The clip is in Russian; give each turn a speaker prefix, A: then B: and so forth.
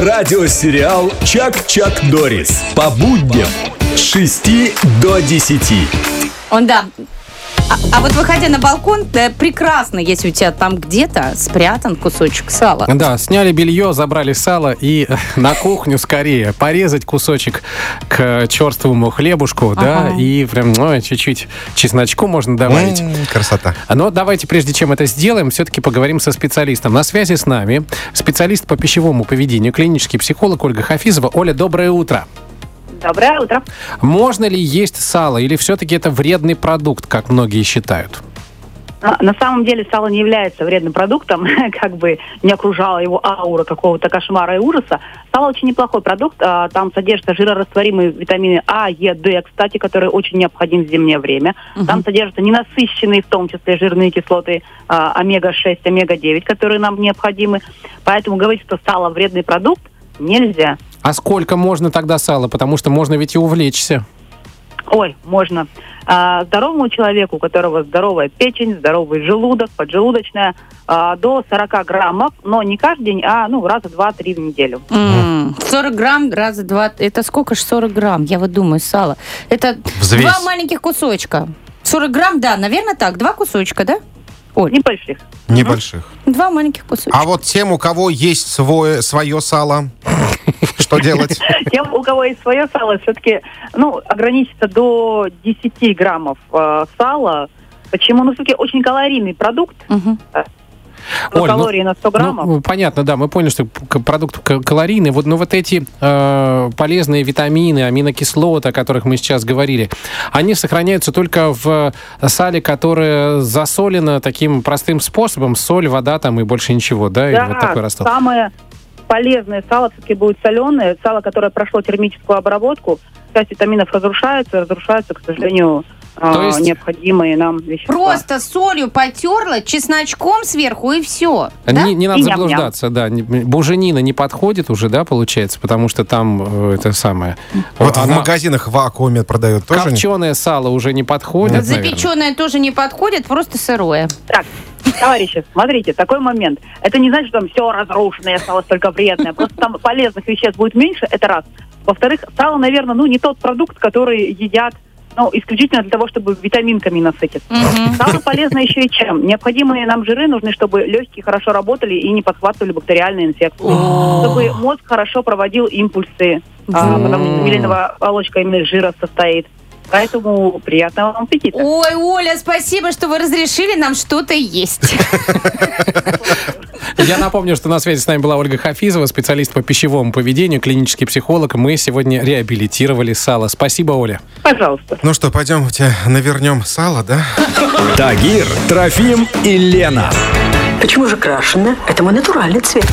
A: Радиосериал «Чак-Чак Дорис» по будням с 6 до 10.
B: Он, да. А, а вот выходя на балкон, да, прекрасно, если у тебя там где-то спрятан кусочек сала.
C: Да, сняли белье, забрали сало и на кухню скорее порезать кусочек к черствому хлебушку, да,
B: Ага.
C: и прям ну, чуть-чуть чесночку можно добавить.
D: М, Красота.
C: Но давайте, прежде чем это сделаем, все-таки поговорим со специалистом. На связи с нами специалист по пищевому поведению, клинический психолог Ольга Хафизова. Оля, доброе утро.
E: Доброе утро.
C: Можно ли есть сало или все-таки это вредный продукт, как многие считают?
E: А, На самом деле сало не является вредным продуктом, как бы не окружала его аура какого-то кошмара и ужаса. Сало очень неплохой продукт, а, там содержатся жирорастворимые витамины А, Е, Д, кстати, которые очень необходимы в зимнее время. Там содержатся ненасыщенные, в том числе, жирные кислоты а, омега-6, омега-9, которые нам необходимы. Поэтому говорить, что сало вредный продукт, нельзя.
C: А сколько можно тогда сала? Потому что можно ведь и увлечься.
E: Ой, можно. А, здоровому человеку, у которого здоровая печень, здоровый желудок, поджелудочная, а, до 40 граммов, но не каждый день, а ну раза два-три в неделю.
B: М, 40 грамм раза два. Это сколько ж 40 грамм? Я вот думаю, сало. Это
D: Взвесь.
B: два маленьких кусочка. 40 грамм, да, наверное так. Два кусочка, да? Оль,
E: Небольших.
D: Небольших.
B: два маленьких кусочка.
D: А вот тем, у кого есть свое, свое сало, что делать?
E: Тем, у кого есть свое сало, все-таки ну, ограничиться до 10 граммов э, сала. Почему? Ну, все-таки очень калорийный продукт.
B: Мгм.
E: Ну,
C: Оль, ну-
E: калории на 100 граммов.
C: Ну, понятно, да, мы поняли, что продукт калорийный. Вот, но вот эти э, полезные витамины, аминокислоты, о которых мы сейчас говорили, они сохраняются только в сале, которое засолено таким простым способом, соль, вода там и больше ничего, да? И вот такой раствор.
E: самое полезное сало все-таки будет соленое. Сало, которое прошло термическую обработку, часть витаминов разрушается, разрушаются, к сожалению,
C: То есть-
E: необходимые нам вещества.
B: Просто солью потерла, чесночком сверху и все. Да?
C: Не, не надо
E: И
C: заблуждаться, да. Не- Буженина не подходит уже, да, получается, потому что там э, это самое.
D: Вот в
C: Она-
D: магазинах в вакууме продают тоже. не-
C: Копченое сало уже не подходит, наверное.
B: запеченное тоже не подходит, просто сырое.
E: Так, товарищи, смотрите, такой момент. Это не значит, что там все разрушенное, осталось только вредное. Просто там полезных веществ будет меньше, это раз. Во-вторых, сало, наверное, ну, не тот продукт, который едят ну, исключительно для того, чтобы витаминками насытиться. Сало полезно еще и чем? Необходимые нам жиры нужны, чтобы легкие хорошо работали и не подхватывали бактериальные инфекции. Чтобы мозг хорошо проводил импульсы, а, потому что миленовая оболочка именно из жира состоит. Поэтому приятного вам аппетита.
B: Ой, Оля, спасибо, что вы разрешили нам что-то есть.
C: Я напомню, что на связи с нами была Ольга Хафизова, специалист по пищевому поведению, клинический психолог. Мы сегодня реабилитировали сало. Спасибо, Оля.
E: Пожалуйста.
D: Ну что, пойдемте навернем сало, да?
A: Тагир, Трофим и Лена.
F: Почему же крашеная? Это мой натуральный цвет.